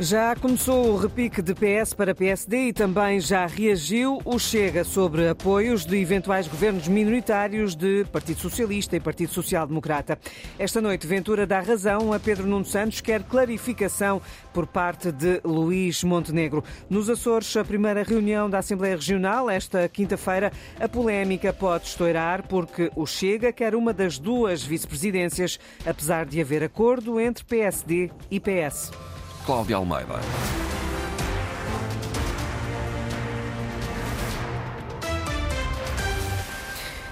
Já começou o repique de PS para PSD e também já reagiu o Chega sobre apoios de eventuais governos minoritários de Partido Socialista e Partido Social Democrata. Esta noite, Ventura dá razão a Pedro Nuno Santos, quer clarificação por parte de Luís Montenegro. Nos Açores, a primeira reunião da Assembleia Regional, esta quinta-feira, a polémica pode estourar porque o Chega quer uma das duas vice-presidências, apesar de haver acordo entre PSD e PS. Cláudia Almeida.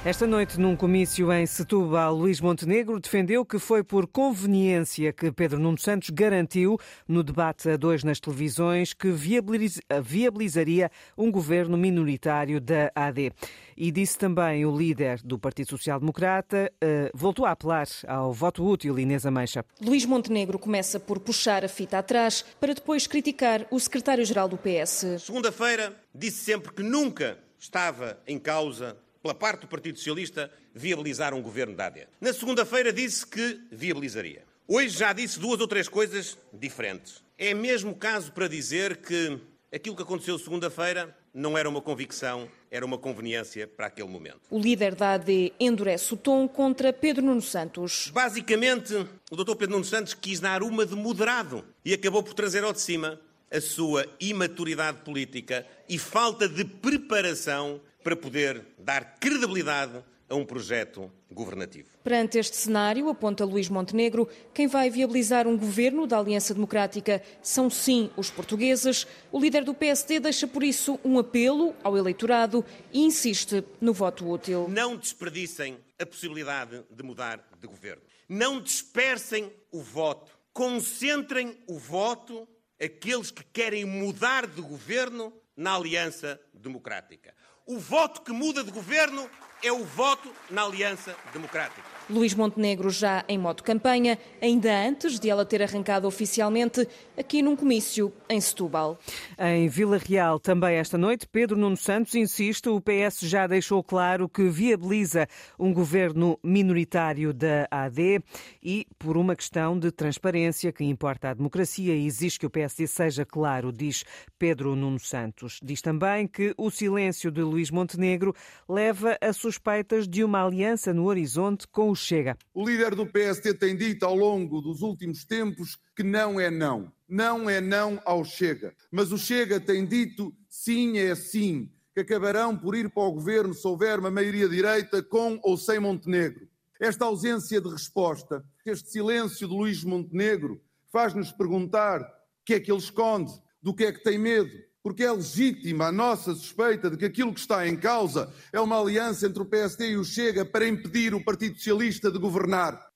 Esta noite, num comício em Setúbal, Luís Montenegro defendeu que foi por conveniência que Pedro Nuno Santos garantiu, no debate a dois nas televisões, que viabilizaria um governo minoritário da AD. E disse também o líder do Partido Social Democrata, uh, voltou a apelar ao voto útil, Inês Ameixa. Luís Montenegro começa por puxar a fita atrás para depois criticar o secretário-geral do PS. Segunda-feira disse sempre que nunca estava em causa pela parte do Partido Socialista, viabilizar um governo da AD. Na segunda-feira disse que viabilizaria. Hoje já disse duas ou três coisas diferentes. É mesmo caso para dizer que aquilo que aconteceu segunda-feira não era uma convicção, era uma conveniência para aquele momento. O líder da AD endurece o tom contra Pedro Nuno Santos. Basicamente, o Dr. Pedro Nuno Santos quis dar uma de moderado e acabou por trazer ao de cima a sua imaturidade política e falta de preparação para poder dar credibilidade a um projeto governativo. Perante este cenário, aponta Luís Montenegro, quem vai viabilizar um governo da Aliança Democrática são sim os portugueses. O líder do PSD deixa por isso um apelo ao eleitorado e insiste no voto útil. Não desperdicem a possibilidade de mudar de governo. Não dispersem o voto. Concentrem o voto aqueles que querem mudar de governo na Aliança Democrática. O voto que muda de governo é o voto na Aliança Democrática. Luís Montenegro já em modo campanha, ainda antes de ela ter arrancado oficialmente aqui num comício em Setúbal. Em Vila Real, também esta noite, Pedro Nuno Santos insiste, o PS já deixou claro que viabiliza um governo minoritário da AD e por uma questão de transparência que importa à democracia exige que o PSD seja claro, diz Pedro Nuno Santos. Diz também que o silêncio de Luís Montenegro leva a suspeitas de uma aliança no horizonte com o Chega. O líder do PSD tem dito ao longo dos últimos tempos que não é não. Não é não ao Chega. Mas o Chega tem dito sim é sim, que acabarão por ir para o governo se houver uma maioria direita com ou sem Montenegro. Esta ausência de resposta, este silêncio de Luís Montenegro, faz-nos perguntar o que é que ele esconde, do que é que tem medo, porque é legítima a nossa suspeita de que aquilo que está em causa é uma aliança entre o PSD e o Chega para impedir o Partido Socialista de governar.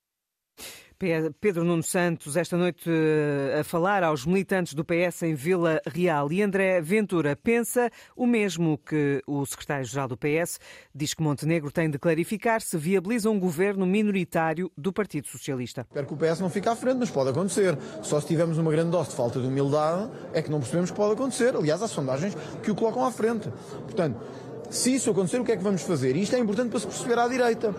Pedro Nuno Santos, esta noite eh, a falar aos militantes do PS em Vila Real. E André Ventura pensa o mesmo que o secretário-geral do PS. Diz que Montenegro tem de clarificar se viabiliza um governo minoritário do Partido Socialista. Espero que o PS não fique à frente, mas pode acontecer. Só se tivermos uma grande dose de falta de humildade é que não percebemos que pode acontecer. Aliás, há sondagens que o colocam à frente. Portanto, se isso acontecer, o que é que vamos fazer? E isto é importante para se perceber à direita.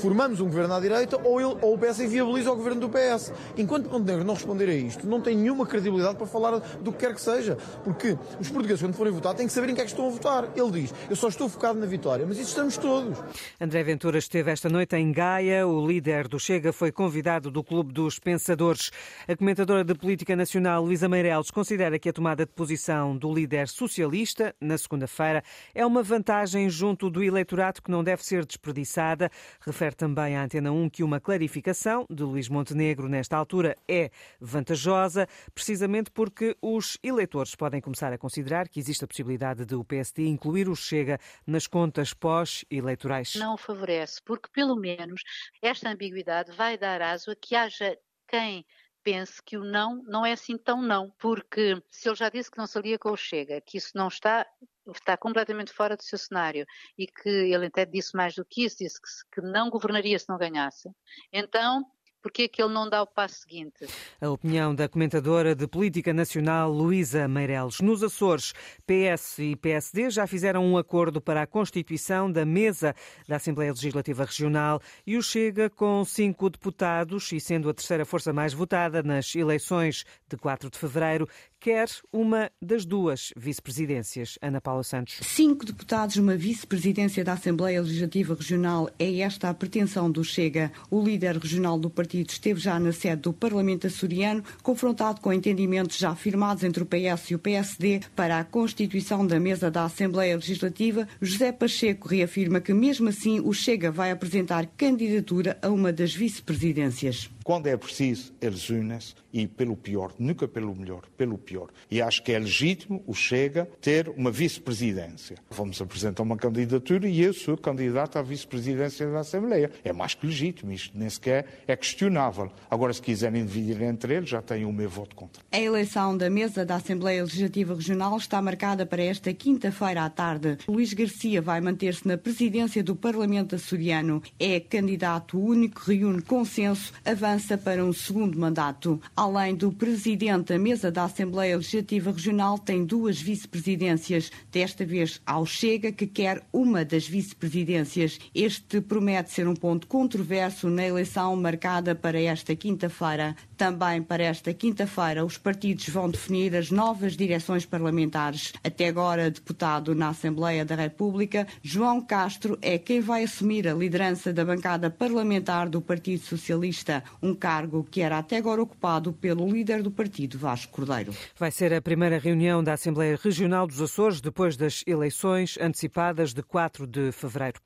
Formamos um governo à direita ou, ele, ou o PS viabiliza o governo do PS. Enquanto Montenegro não responder a isto, não tem nenhuma credibilidade para falar do que quer que seja. Porque os portugueses, quando forem votar, têm que saber em que é que estão a votar. Ele diz, eu só estou focado na vitória, mas isso estamos todos. André Ventura esteve esta noite em Gaia. O líder do Chega foi convidado do Clube dos Pensadores. A comentadora de política nacional, Luísa Meireles, considera que a tomada de posição do líder socialista, na segunda-feira, é uma vantagem junto do eleitorado que não deve ser desperdiçada. Refere também à Antena 1 que uma clarificação de Luís Montenegro nesta altura é vantajosa, precisamente porque os eleitores podem começar a considerar que existe a possibilidade de o PSD incluir o Chega nas contas pós-eleitorais. Não favorece, porque pelo menos esta ambiguidade vai dar aso a que haja quem pense que o não não é assim tão não, porque se ele já disse que não se alia com o Chega, que isso não está, está completamente fora do seu cenário e que ele até disse mais do que isso, disse que, que não governaria se não ganhasse, então Porque é que ele não dá o passo seguinte? A opinião da comentadora de política nacional Luísa Meireles. Nos Açores, PS e PSD já fizeram um acordo para a constituição da mesa da Assembleia Legislativa Regional e o Chega com cinco deputados e sendo a terceira força mais votada nas eleições de 4 de fevereiro, quer uma das duas vice-presidências. Ana Paula Santos. Cinco deputados, uma vice-presidência da Assembleia Legislativa Regional. É esta a pretensão do Chega. O líder regional do partido esteve já na sede do Parlamento açoriano, confrontado com entendimentos já firmados entre o PS e o PSD para a constituição da mesa da Assembleia Legislativa. José Pacheco reafirma que, mesmo assim, o Chega vai apresentar candidatura a uma das vice-presidências. Quando é preciso, eles unem-se e pelo pior, nunca pelo melhor, pelo pior. E acho que é legítimo o Chega ter uma vice-presidência. Vamos apresentar uma candidatura e eu sou candidato à vice-presidência da Assembleia. É mais que legítimo, isto nem sequer é questionável. Agora, se quiserem dividir entre eles, já têm o meu voto contra. A eleição da mesa da Assembleia Legislativa Regional está marcada para esta quinta-feira à tarde. Luís Garcia vai manter-se na presidência do Parlamento açoriano. É candidato único, reúne consenso, avança para um segundo mandato. Além do presidente, a mesa da Assembleia Legislativa Regional tem duas vice-presidências. Desta vez ao Chega, que quer uma das vice-presidências. Este promete ser um ponto controverso na eleição marcada para esta quinta-feira. Também para esta quinta-feira, os partidos vão definir as novas direções parlamentares. Até agora, deputado na Assembleia da República, João Castro é quem vai assumir a liderança da bancada parlamentar do Partido Socialista, um cargo que era até agora ocupado pelo líder do partido, Vasco Cordeiro. Vai ser a primeira reunião da Assembleia Regional dos Açores depois das eleições antecipadas de 4 de fevereiro.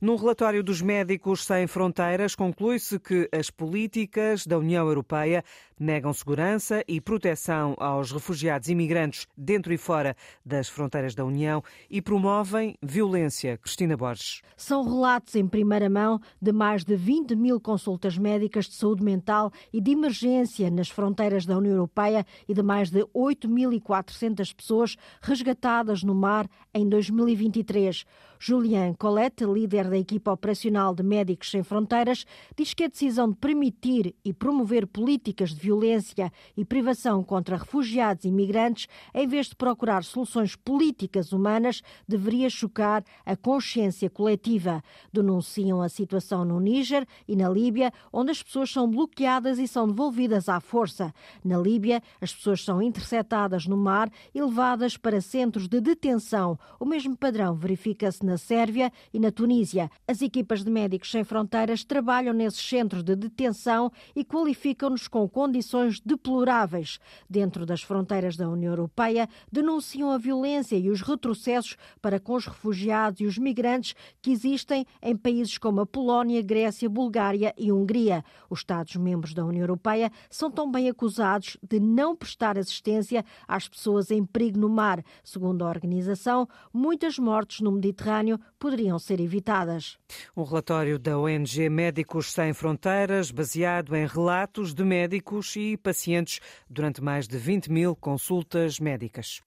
Num relatório dos Médicos Sem Fronteiras, conclui-se que as políticas da União Europeia negam segurança e proteção aos refugiados e imigrantes dentro e fora das fronteiras da União e promovem violência. Cristina Borges. São relatos em primeira mão de mais de 20 mil consultas médicas de saúde mental e de emergência nas fronteiras da União Europeia e de mais de 8.400 pessoas resgatadas no mar em 2023. Julian Colette, líder da equipa operacional de Médicos Sem Fronteiras, diz que a decisão de permitir e promover políticas de violência e privação contra refugiados e migrantes, em vez de procurar soluções políticas humanas, deveria chocar a consciência coletiva. Denunciam a situação no Níger e na Líbia, onde as pessoas bloqueadas e são devolvidas à força. Na Líbia, as pessoas são interceptadas no mar e levadas para centros de detenção. O mesmo padrão verifica-se na Sérvia e na Tunísia. As equipas de Médicos Sem Fronteiras trabalham nesses centros de detenção e qualificam-nos com condições deploráveis. Dentro das fronteiras da União Europeia, denunciam a violência e os retrocessos para com os refugiados e os migrantes que existem em países como a Polónia, Grécia, Bulgária e Hungria. Os Estados-membros da União Europeia são também acusados de não prestar assistência às pessoas em perigo no mar. Segundo a organização, muitas mortes no Mediterrâneo poderiam ser evitadas. Um relatório da ONG Médicos Sem Fronteiras, baseado em relatos de médicos e pacientes durante mais de 20 mil consultas médicas.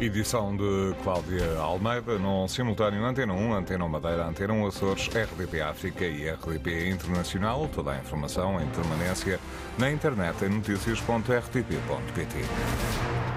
Edição de Cláudia Almeida, num simultâneo Antena 1, Antena Madeira, Antena 1 Açores, RDP África e RDP Internacional. Toda a informação em permanência na internet em notícias.rtp.pt.